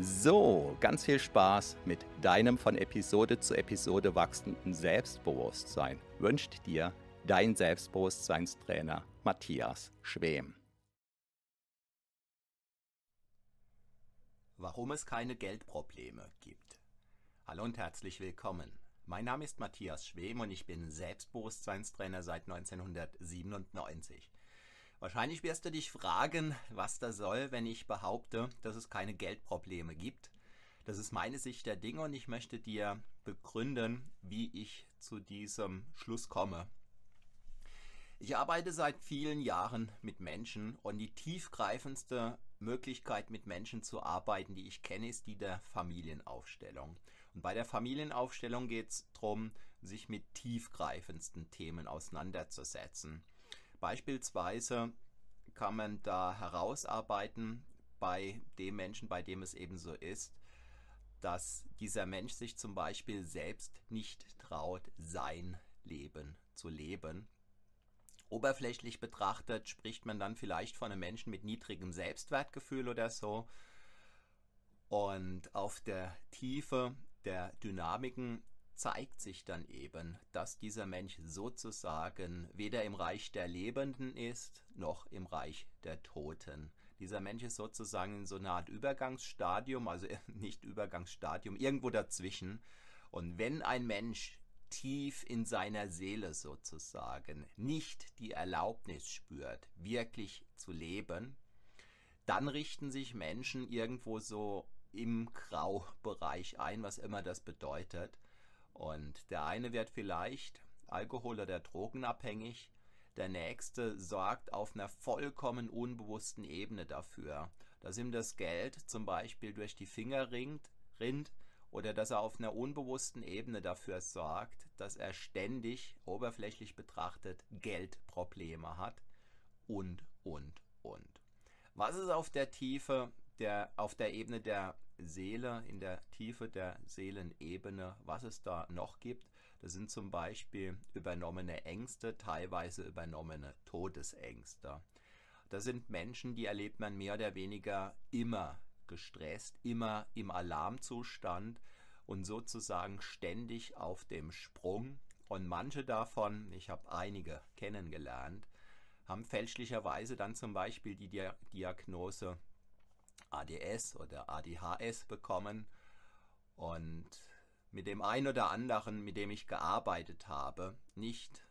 So, ganz viel Spaß mit deinem von Episode zu Episode wachsenden Selbstbewusstsein wünscht dir dein Selbstbewusstseinstrainer Matthias Schwem. Warum es keine Geldprobleme gibt. Hallo und herzlich willkommen. Mein Name ist Matthias Schwem und ich bin Selbstbewusstseinstrainer seit 1997. Wahrscheinlich wirst du dich fragen, was das soll, wenn ich behaupte, dass es keine Geldprobleme gibt. Das ist meine Sicht der Dinge und ich möchte dir begründen, wie ich zu diesem Schluss komme. Ich arbeite seit vielen Jahren mit Menschen und die tiefgreifendste Möglichkeit mit Menschen zu arbeiten, die ich kenne, ist die der Familienaufstellung. Und bei der Familienaufstellung geht es darum, sich mit tiefgreifendsten Themen auseinanderzusetzen. Beispielsweise kann man da herausarbeiten bei dem Menschen, bei dem es eben so ist, dass dieser Mensch sich zum Beispiel selbst nicht traut, sein Leben zu leben. Oberflächlich betrachtet spricht man dann vielleicht von einem Menschen mit niedrigem Selbstwertgefühl oder so. Und auf der Tiefe der Dynamiken zeigt sich dann eben, dass dieser Mensch sozusagen weder im Reich der Lebenden ist, noch im Reich der Toten. Dieser Mensch ist sozusagen in so einer Art Übergangsstadium, also nicht Übergangsstadium, irgendwo dazwischen. Und wenn ein Mensch tief in seiner Seele sozusagen nicht die Erlaubnis spürt, wirklich zu leben, dann richten sich Menschen irgendwo so im Graubereich ein, was immer das bedeutet. Und der eine wird vielleicht Alkohol- oder Drogenabhängig, der nächste sorgt auf einer vollkommen unbewussten Ebene dafür, dass ihm das Geld zum Beispiel durch die Finger ringt, rinnt oder dass er auf einer unbewussten Ebene dafür sorgt, dass er ständig, oberflächlich betrachtet, Geldprobleme hat und, und, und. Was ist auf der Tiefe, der, auf der Ebene der Seele, in der Tiefe der Seelenebene, was es da noch gibt. Das sind zum Beispiel übernommene Ängste, teilweise übernommene Todesängste. Das sind Menschen, die erlebt man mehr oder weniger immer gestresst, immer im Alarmzustand und sozusagen ständig auf dem Sprung. Und manche davon, ich habe einige kennengelernt, haben fälschlicherweise dann zum Beispiel die Diagnose ADS oder ADHS bekommen und mit dem einen oder anderen, mit dem ich gearbeitet habe, nicht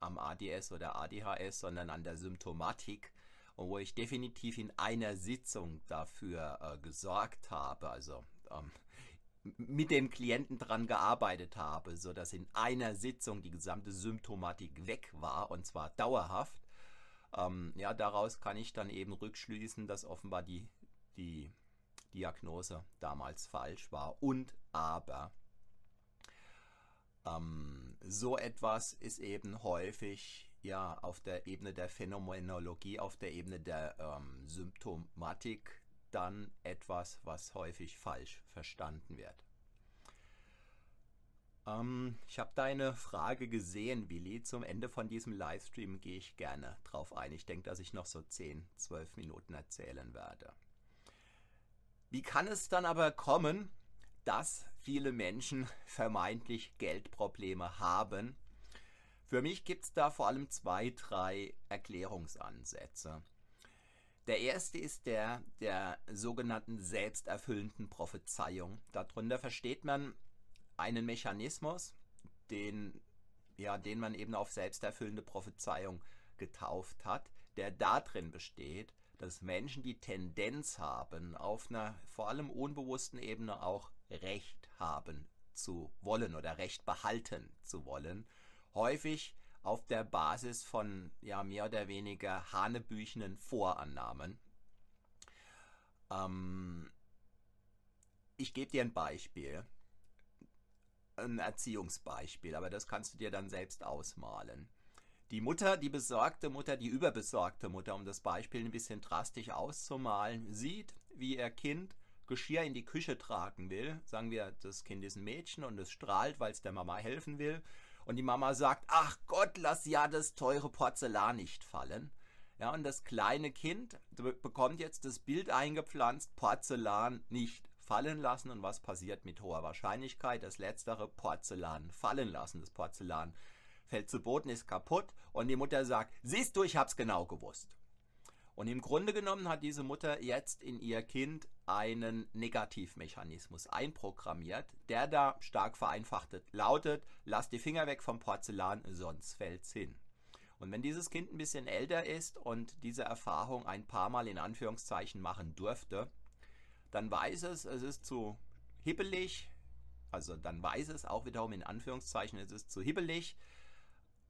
am ADS oder ADHS, sondern an der Symptomatik und wo ich definitiv in einer Sitzung dafür äh, gesorgt habe, also ähm, mit dem Klienten daran gearbeitet habe, sodass in einer Sitzung die gesamte Symptomatik weg war und zwar dauerhaft. Ähm, ja, daraus kann ich dann eben rückschließen, dass offenbar die die Diagnose damals falsch war. Und aber ähm, so etwas ist eben häufig ja auf der Ebene der Phänomenologie, auf der Ebene der ähm, Symptomatik dann etwas, was häufig falsch verstanden wird. Ähm, ich habe deine Frage gesehen, Willi. Zum Ende von diesem Livestream gehe ich gerne drauf ein. Ich denke, dass ich noch so 10, 12 Minuten erzählen werde. Wie kann es dann aber kommen, dass viele Menschen vermeintlich Geldprobleme haben. Für mich gibt es da vor allem zwei, drei Erklärungsansätze. Der erste ist der der sogenannten selbsterfüllenden Prophezeiung. Darunter versteht man einen Mechanismus, den, ja, den man eben auf selbsterfüllende Prophezeiung getauft hat, der darin besteht, dass Menschen die Tendenz haben, auf einer vor allem unbewussten Ebene auch Recht haben zu wollen oder Recht behalten zu wollen. Häufig auf der Basis von ja, mehr oder weniger hanebüchenen Vorannahmen. Ähm, ich gebe dir ein Beispiel, ein Erziehungsbeispiel, aber das kannst du dir dann selbst ausmalen. Die Mutter, die besorgte Mutter, die überbesorgte Mutter, um das Beispiel ein bisschen drastisch auszumalen, sieht, wie ihr Kind Geschirr in die Küche tragen will. Sagen wir, das Kind ist ein Mädchen und es strahlt, weil es der Mama helfen will. Und die Mama sagt, ach Gott, lass ja das teure Porzellan nicht fallen. Ja, und das kleine Kind bekommt jetzt das Bild eingepflanzt, Porzellan nicht fallen lassen. Und was passiert mit hoher Wahrscheinlichkeit? Das letztere Porzellan fallen lassen. Das Porzellan fällt zu Boden, ist kaputt. Und die Mutter sagt, siehst du, ich hab's genau gewusst. Und im Grunde genommen hat diese Mutter jetzt in ihr Kind einen Negativmechanismus einprogrammiert, der da stark vereinfacht lautet, lass die Finger weg vom Porzellan, sonst fällt's hin. Und wenn dieses Kind ein bisschen älter ist und diese Erfahrung ein paar Mal in Anführungszeichen machen durfte, dann weiß es, es ist zu hibbelig, also dann weiß es auch wiederum in Anführungszeichen, es ist zu hibbelig,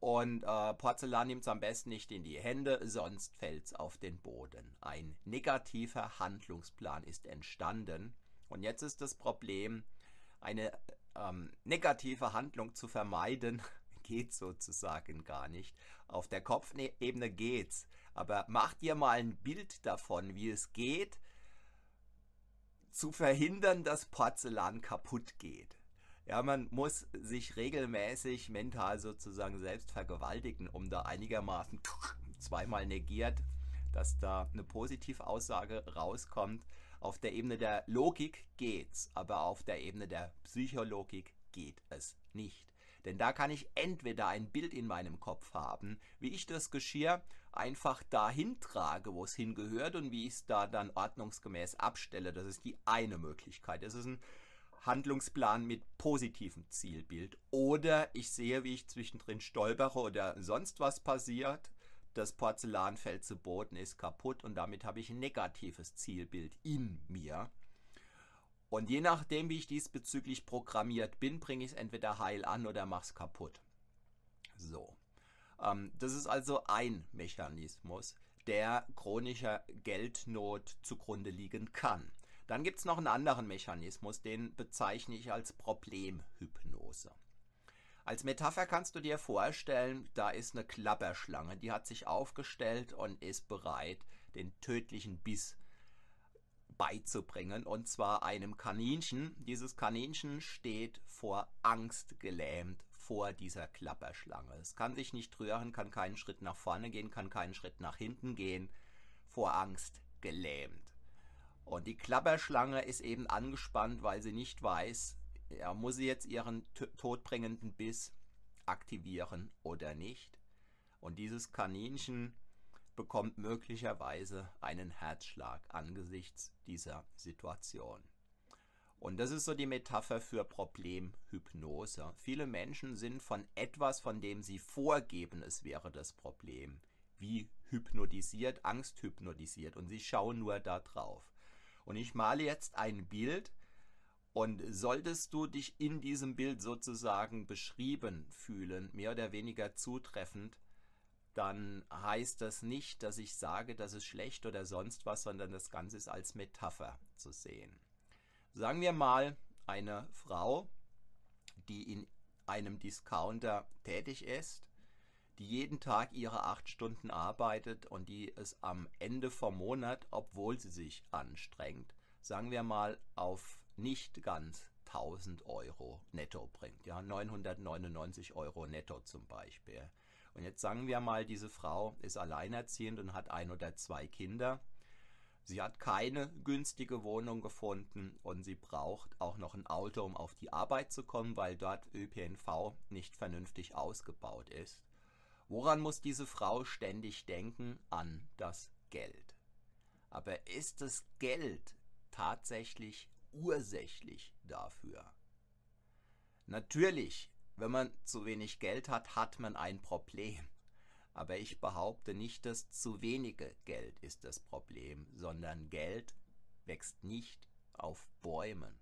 und äh, Porzellan nimmt es am besten nicht in die Hände, sonst fällt es auf den Boden. Ein negativer Handlungsplan ist entstanden. Und jetzt ist das Problem, eine ähm, negative Handlung zu vermeiden, geht sozusagen gar nicht. Auf der Kopfebene geht's. Aber mach dir mal ein Bild davon, wie es geht, zu verhindern, dass Porzellan kaputt geht. Ja, man muss sich regelmäßig mental sozusagen selbst vergewaltigen, um da einigermaßen zweimal negiert, dass da eine Positivaussage rauskommt. Auf der Ebene der Logik geht's, aber auf der Ebene der Psychologik geht es nicht. Denn da kann ich entweder ein Bild in meinem Kopf haben, wie ich das Geschirr einfach dahin trage, wo es hingehört und wie ich es da dann ordnungsgemäß abstelle. Das ist die eine Möglichkeit. Das ist ein Handlungsplan mit positivem Zielbild. Oder ich sehe, wie ich zwischendrin stolpere oder sonst was passiert. Das Porzellan fällt zu Boden, ist kaputt und damit habe ich ein negatives Zielbild in mir. Und je nachdem, wie ich diesbezüglich programmiert bin, bringe ich es entweder heil an oder mache es kaputt. So. Ähm, das ist also ein Mechanismus, der chronischer Geldnot zugrunde liegen kann. Dann gibt es noch einen anderen Mechanismus, den bezeichne ich als Problemhypnose. Als Metapher kannst du dir vorstellen, da ist eine Klapperschlange, die hat sich aufgestellt und ist bereit, den tödlichen Biss beizubringen, und zwar einem Kaninchen. Dieses Kaninchen steht vor Angst gelähmt vor dieser Klapperschlange. Es kann sich nicht rühren, kann keinen Schritt nach vorne gehen, kann keinen Schritt nach hinten gehen, vor Angst gelähmt. Und die Klapperschlange ist eben angespannt, weil sie nicht weiß, ja, muss sie jetzt ihren todbringenden Biss aktivieren oder nicht. Und dieses Kaninchen bekommt möglicherweise einen Herzschlag angesichts dieser Situation. Und das ist so die Metapher für Problemhypnose. Viele Menschen sind von etwas, von dem sie vorgeben, es wäre das Problem, wie hypnotisiert, angsthypnotisiert und sie schauen nur da drauf. Und ich male jetzt ein Bild und solltest du dich in diesem Bild sozusagen beschrieben fühlen, mehr oder weniger zutreffend, dann heißt das nicht, dass ich sage, das ist schlecht oder sonst was, sondern das Ganze ist als Metapher zu sehen. Sagen wir mal, eine Frau, die in einem Discounter tätig ist, die jeden Tag ihre acht Stunden arbeitet und die es am Ende vom Monat, obwohl sie sich anstrengt, sagen wir mal auf nicht ganz 1000 Euro netto bringt. Ja, 999 Euro netto zum Beispiel. Und jetzt sagen wir mal, diese Frau ist alleinerziehend und hat ein oder zwei Kinder. Sie hat keine günstige Wohnung gefunden und sie braucht auch noch ein Auto, um auf die Arbeit zu kommen, weil dort ÖPNV nicht vernünftig ausgebaut ist. Woran muss diese Frau ständig denken? An das Geld. Aber ist das Geld tatsächlich ursächlich dafür? Natürlich, wenn man zu wenig Geld hat, hat man ein Problem. Aber ich behaupte nicht, dass zu wenige Geld ist das Problem, sondern Geld wächst nicht auf Bäumen.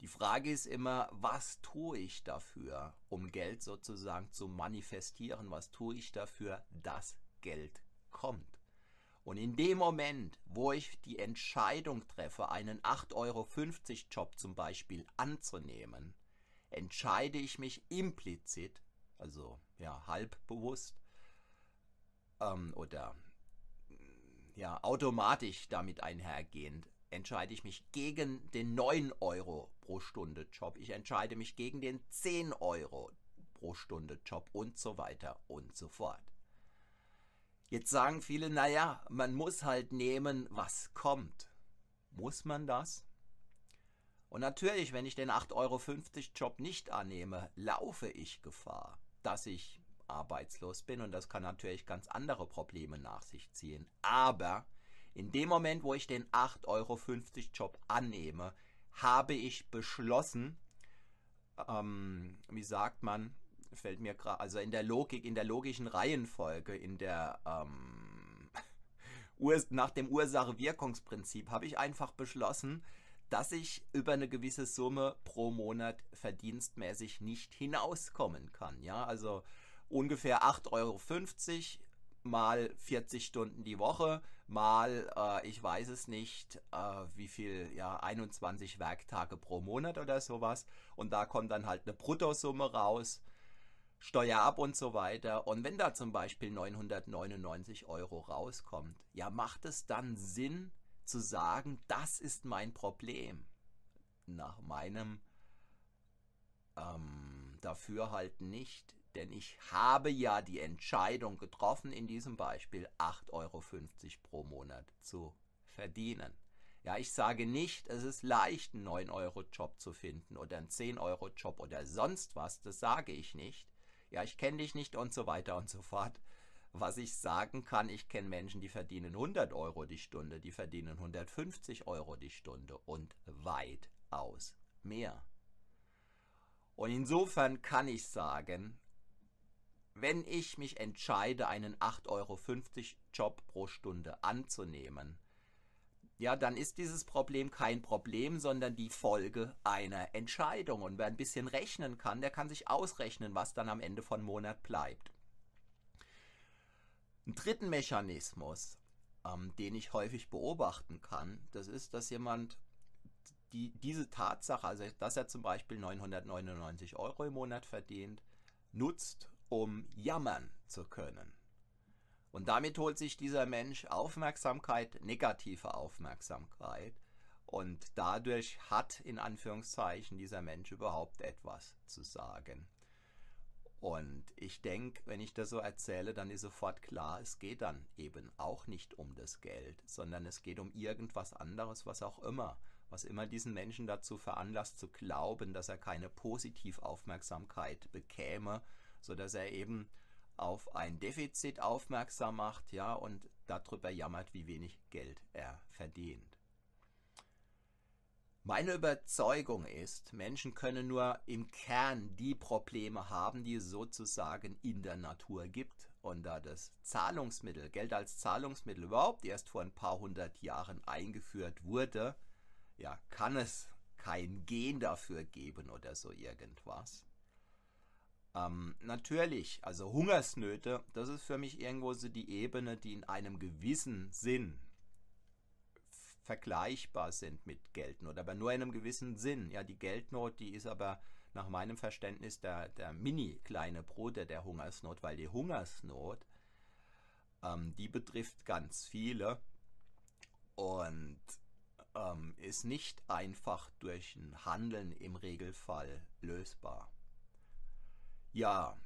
Die Frage ist immer, was tue ich dafür, um Geld sozusagen zu manifestieren? Was tue ich dafür, dass Geld kommt? Und in dem Moment, wo ich die Entscheidung treffe, einen 8,50 Euro Job zum Beispiel anzunehmen, entscheide ich mich implizit also ja, halb bewusst ähm, oder ja, automatisch damit einhergehend entscheide ich mich gegen den 9 Euro pro Stunde Job. Ich entscheide mich gegen den 10 Euro pro Stunde Job und so weiter und so fort. Jetzt sagen viele, naja, man muss halt nehmen, was kommt. Muss man das? Und natürlich, wenn ich den 8,50 Euro Job nicht annehme, laufe ich Gefahr dass ich arbeitslos bin und das kann natürlich ganz andere Probleme nach sich ziehen. Aber in dem Moment, wo ich den 8,50 Euro Job annehme, habe ich beschlossen, ähm, wie sagt man, fällt mir gerade, also in der Logik, in der logischen Reihenfolge, in der ähm, nach dem Ursache-Wirkungsprinzip habe ich einfach beschlossen, dass ich über eine gewisse Summe pro Monat verdienstmäßig nicht hinauskommen kann. Ja, also ungefähr 8,50 Euro mal 40 Stunden die Woche, mal, äh, ich weiß es nicht, äh, wie viel, ja, 21 Werktage pro Monat oder sowas. Und da kommt dann halt eine Bruttosumme raus, Steuer ab und so weiter. Und wenn da zum Beispiel 999 Euro rauskommt, ja, macht es dann Sinn, zu sagen, das ist mein Problem. Nach meinem ähm, Dafürhalten nicht, denn ich habe ja die Entscheidung getroffen, in diesem Beispiel 8,50 Euro pro Monat zu verdienen. Ja, ich sage nicht, es ist leicht, einen 9-Euro-Job zu finden oder einen 10-Euro-Job oder sonst was, das sage ich nicht. Ja, ich kenne dich nicht und so weiter und so fort. Was ich sagen kann, ich kenne Menschen, die verdienen 100 Euro die Stunde, die verdienen 150 Euro die Stunde und weitaus mehr. Und insofern kann ich sagen, wenn ich mich entscheide, einen 8,50 Euro Job pro Stunde anzunehmen, ja, dann ist dieses Problem kein Problem, sondern die Folge einer Entscheidung. Und wer ein bisschen rechnen kann, der kann sich ausrechnen, was dann am Ende von Monat bleibt. Einen dritten Mechanismus, ähm, den ich häufig beobachten kann, das ist, dass jemand die, diese Tatsache, also dass er zum Beispiel 999 Euro im Monat verdient, nutzt, um jammern zu können. Und damit holt sich dieser Mensch Aufmerksamkeit, negative Aufmerksamkeit. Und dadurch hat in Anführungszeichen dieser Mensch überhaupt etwas zu sagen. Und ich denke, wenn ich das so erzähle, dann ist sofort klar, es geht dann eben auch nicht um das Geld, sondern es geht um irgendwas anderes, was auch immer, was immer diesen Menschen dazu veranlasst zu glauben, dass er keine Positivaufmerksamkeit bekäme, sodass er eben auf ein Defizit aufmerksam macht, ja, und darüber jammert, wie wenig Geld er verdient. Meine Überzeugung ist, Menschen können nur im Kern die Probleme haben, die es sozusagen in der Natur gibt. Und da das Zahlungsmittel, Geld als Zahlungsmittel überhaupt erst vor ein paar hundert Jahren eingeführt wurde, ja, kann es kein Gen dafür geben oder so irgendwas. Ähm, natürlich, also Hungersnöte, das ist für mich irgendwo so die Ebene, die in einem gewissen Sinn vergleichbar sind mit Geldnot, aber nur in einem gewissen Sinn. Ja, die Geldnot, die ist aber nach meinem Verständnis der, der mini kleine Bruder der Hungersnot, weil die Hungersnot, ähm, die betrifft ganz viele und ähm, ist nicht einfach durch ein Handeln im Regelfall lösbar. Ja,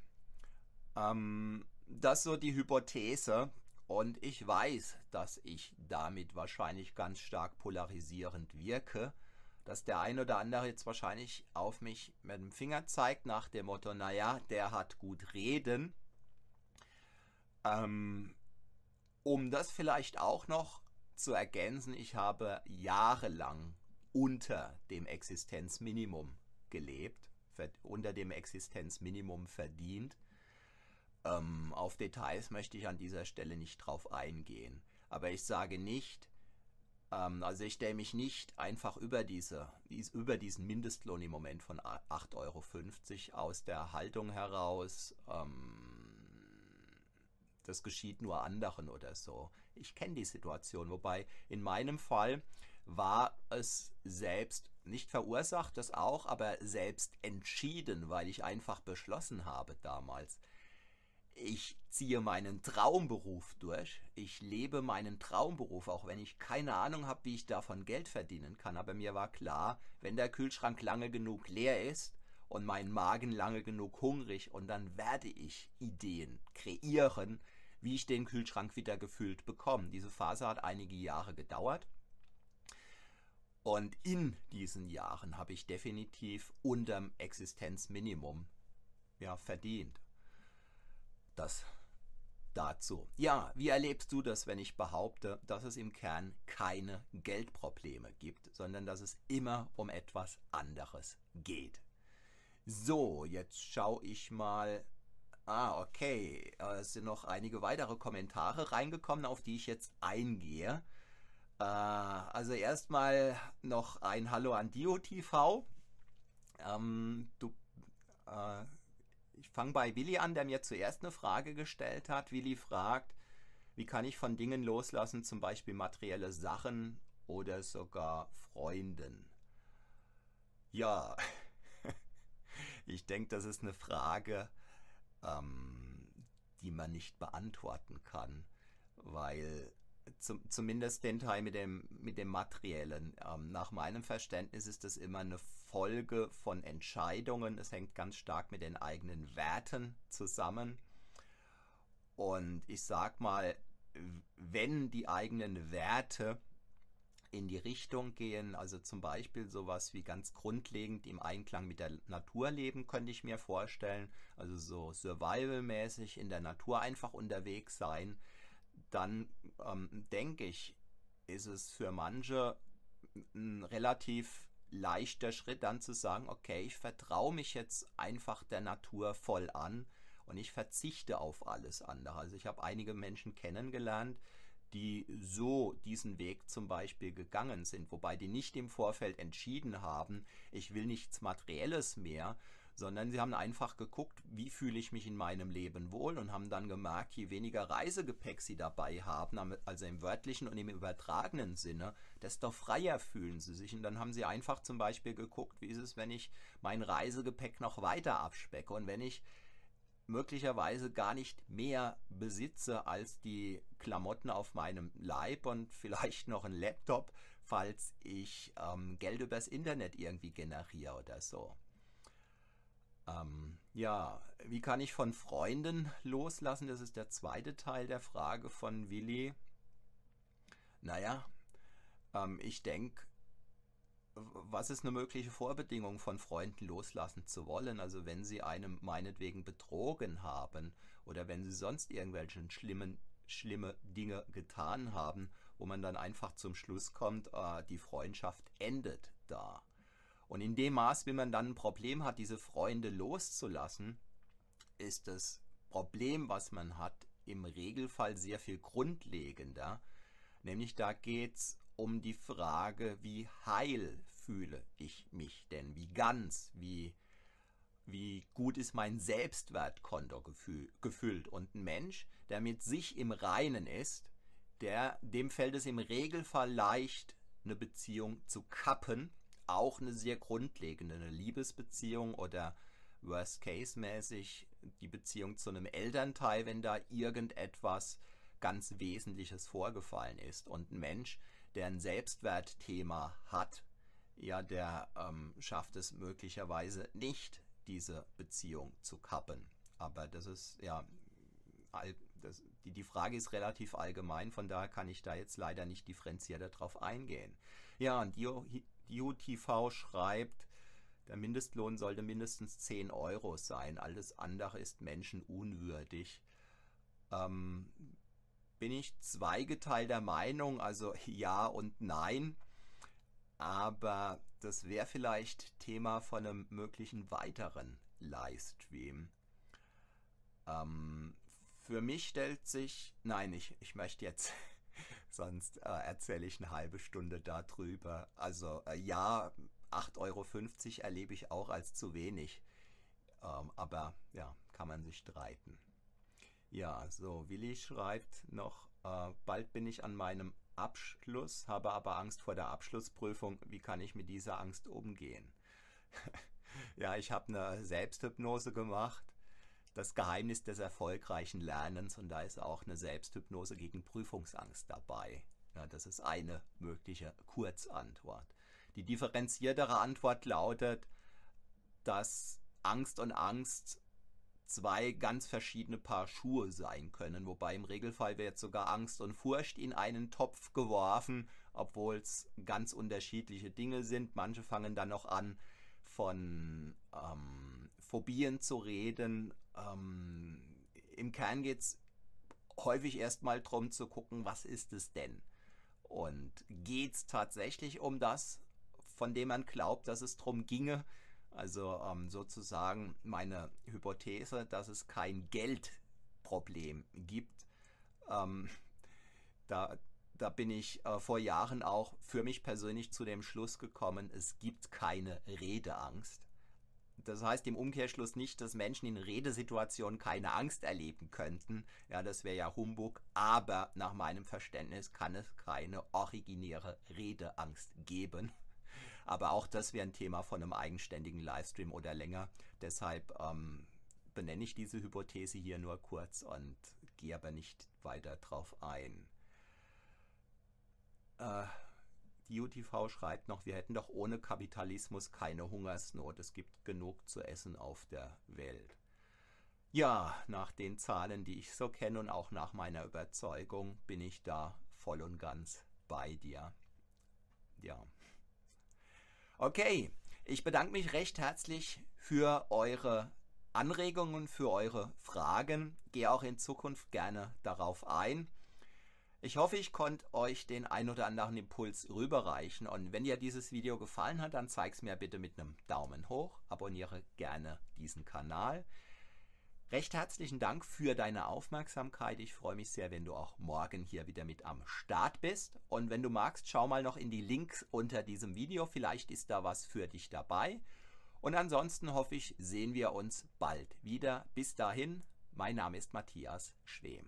ähm, das so die Hypothese Und ich weiß, dass ich damit wahrscheinlich ganz stark polarisierend wirke, dass der ein oder andere jetzt wahrscheinlich auf mich mit dem Finger zeigt nach dem Motto, naja, der hat gut reden. Ähm, um das vielleicht auch noch zu ergänzen, ich habe jahrelang unter dem Existenzminimum gelebt, unter dem Existenzminimum verdient. Ähm, auf Details möchte ich an dieser Stelle nicht drauf eingehen. Aber ich sage nicht, ähm, also ich stelle mich nicht einfach über, diese, über diesen Mindestlohn im Moment von 8,50 Euro aus der Haltung heraus, ähm, das geschieht nur anderen oder so. Ich kenne die Situation, wobei in meinem Fall war es selbst nicht verursacht, das auch, aber selbst entschieden, weil ich einfach beschlossen habe damals. Ich ziehe meinen Traumberuf durch. Ich lebe meinen Traumberuf, auch wenn ich keine Ahnung habe, wie ich davon Geld verdienen kann. Aber mir war klar, wenn der Kühlschrank lange genug leer ist und mein Magen lange genug hungrig, und dann werde ich Ideen kreieren, wie ich den Kühlschrank wieder gefüllt bekomme. Diese Phase hat einige Jahre gedauert. Und in diesen Jahren habe ich definitiv unterm Existenzminimum ja, verdient. Das dazu. Ja, wie erlebst du das, wenn ich behaupte, dass es im Kern keine Geldprobleme gibt, sondern dass es immer um etwas anderes geht? So, jetzt schaue ich mal. Ah, okay. Es sind noch einige weitere Kommentare reingekommen, auf die ich jetzt eingehe. Äh, also erstmal noch ein Hallo an DioTV. Ähm, du, äh, ich fange bei Willi an, der mir zuerst eine Frage gestellt hat. Willi fragt, wie kann ich von Dingen loslassen, zum Beispiel materielle Sachen oder sogar Freunden? Ja, ich denke, das ist eine Frage, ähm, die man nicht beantworten kann, zum, zumindest den Teil mit dem, mit dem Materiellen. Ähm, nach meinem Verständnis ist das immer eine Folge von Entscheidungen. Es hängt ganz stark mit den eigenen Werten zusammen. Und ich sag mal, wenn die eigenen Werte in die Richtung gehen, also zum Beispiel sowas wie ganz grundlegend im Einklang mit der Natur leben, könnte ich mir vorstellen, also so survival-mäßig in der Natur einfach unterwegs sein, dann ähm, denke ich, ist es für manche ein relativ leichter Schritt dann zu sagen, okay, ich vertraue mich jetzt einfach der Natur voll an und ich verzichte auf alles andere. Also ich habe einige Menschen kennengelernt, die so diesen Weg zum Beispiel gegangen sind, wobei die nicht im Vorfeld entschieden haben, ich will nichts Materielles mehr, sondern sie haben einfach geguckt, wie fühle ich mich in meinem Leben wohl und haben dann gemerkt, je weniger Reisegepäck sie dabei haben, also im wörtlichen und im übertragenen Sinne, desto freier fühlen sie sich. Und dann haben sie einfach zum Beispiel geguckt, wie ist es, wenn ich mein Reisegepäck noch weiter abspecke und wenn ich möglicherweise gar nicht mehr besitze als die Klamotten auf meinem Leib und vielleicht noch einen Laptop, falls ich ähm, Geld übers Internet irgendwie generiere oder so. Ähm, ja, wie kann ich von Freunden loslassen? Das ist der zweite Teil der Frage von Willi. Naja, ähm, ich denke, was ist eine mögliche Vorbedingung von Freunden loslassen zu wollen? Also wenn sie einem meinetwegen betrogen haben oder wenn sie sonst irgendwelche schlimmen, schlimme Dinge getan haben, wo man dann einfach zum Schluss kommt, äh, die Freundschaft endet da. Und in dem Maß, wie man dann ein Problem hat, diese Freunde loszulassen, ist das Problem, was man hat, im Regelfall sehr viel grundlegender. Nämlich da geht es um die Frage, wie heil fühle ich mich denn? Wie ganz, wie, wie gut ist mein Selbstwertkonto gefüllt? Und ein Mensch, der mit sich im Reinen ist, der, dem fällt es im Regelfall leicht, eine Beziehung zu kappen auch eine sehr grundlegende, eine Liebesbeziehung oder Worst-Case-mäßig die Beziehung zu einem Elternteil, wenn da irgendetwas ganz Wesentliches vorgefallen ist. Und ein Mensch, der ein Selbstwertthema hat, ja, der ähm, schafft es möglicherweise nicht, diese Beziehung zu kappen. Aber das ist ja das, die, die Frage ist relativ allgemein, von daher kann ich da jetzt leider nicht differenzierter drauf eingehen. Ja, und DUTV schreibt, der Mindestlohn sollte mindestens 10 Euro sein, alles andere ist menschenunwürdig. Ähm, bin ich zweigeteilter Meinung, also ja und nein. Aber das wäre vielleicht Thema von einem möglichen weiteren Livestream. Ähm, für mich stellt sich, nein, ich, ich möchte jetzt, sonst äh, erzähle ich eine halbe Stunde darüber. Also äh, ja, 8,50 Euro erlebe ich auch als zu wenig. Ähm, aber ja, kann man sich streiten. Ja, so, Willi schreibt noch, äh, bald bin ich an meinem Abschluss, habe aber Angst vor der Abschlussprüfung. Wie kann ich mit dieser Angst umgehen? ja, ich habe eine Selbsthypnose gemacht. Das Geheimnis des erfolgreichen Lernens und da ist auch eine Selbsthypnose gegen Prüfungsangst dabei. Ja, das ist eine mögliche Kurzantwort. Die differenziertere Antwort lautet, dass Angst und Angst zwei ganz verschiedene Paar Schuhe sein können, wobei im Regelfall wird sogar Angst und Furcht in einen Topf geworfen, obwohl es ganz unterschiedliche Dinge sind. Manche fangen dann noch an, von ähm, Phobien zu reden. Ähm, Im Kern geht es häufig erstmal darum zu gucken, was ist es denn? Und geht es tatsächlich um das, von dem man glaubt, dass es darum ginge? Also ähm, sozusagen meine Hypothese, dass es kein Geldproblem gibt. Ähm, da, da bin ich äh, vor Jahren auch für mich persönlich zu dem Schluss gekommen, es gibt keine Redeangst. Das heißt im Umkehrschluss nicht, dass Menschen in Redesituationen keine Angst erleben könnten. Ja, das wäre ja Humbug. Aber nach meinem Verständnis kann es keine originäre Redeangst geben. Aber auch das wäre ein Thema von einem eigenständigen Livestream oder länger. Deshalb ähm, benenne ich diese Hypothese hier nur kurz und gehe aber nicht weiter drauf ein. Äh, die UTV schreibt noch, wir hätten doch ohne Kapitalismus keine Hungersnot. Es gibt genug zu essen auf der Welt. Ja, nach den Zahlen, die ich so kenne und auch nach meiner Überzeugung, bin ich da voll und ganz bei dir. Ja. Okay, ich bedanke mich recht herzlich für eure Anregungen, für eure Fragen. Gehe auch in Zukunft gerne darauf ein. Ich hoffe, ich konnte euch den ein oder anderen Impuls rüberreichen. Und wenn dir dieses Video gefallen hat, dann zeig es mir bitte mit einem Daumen hoch. Abonniere gerne diesen Kanal. Recht herzlichen Dank für deine Aufmerksamkeit. Ich freue mich sehr, wenn du auch morgen hier wieder mit am Start bist. Und wenn du magst, schau mal noch in die Links unter diesem Video. Vielleicht ist da was für dich dabei. Und ansonsten hoffe ich, sehen wir uns bald wieder. Bis dahin, mein Name ist Matthias Schwem.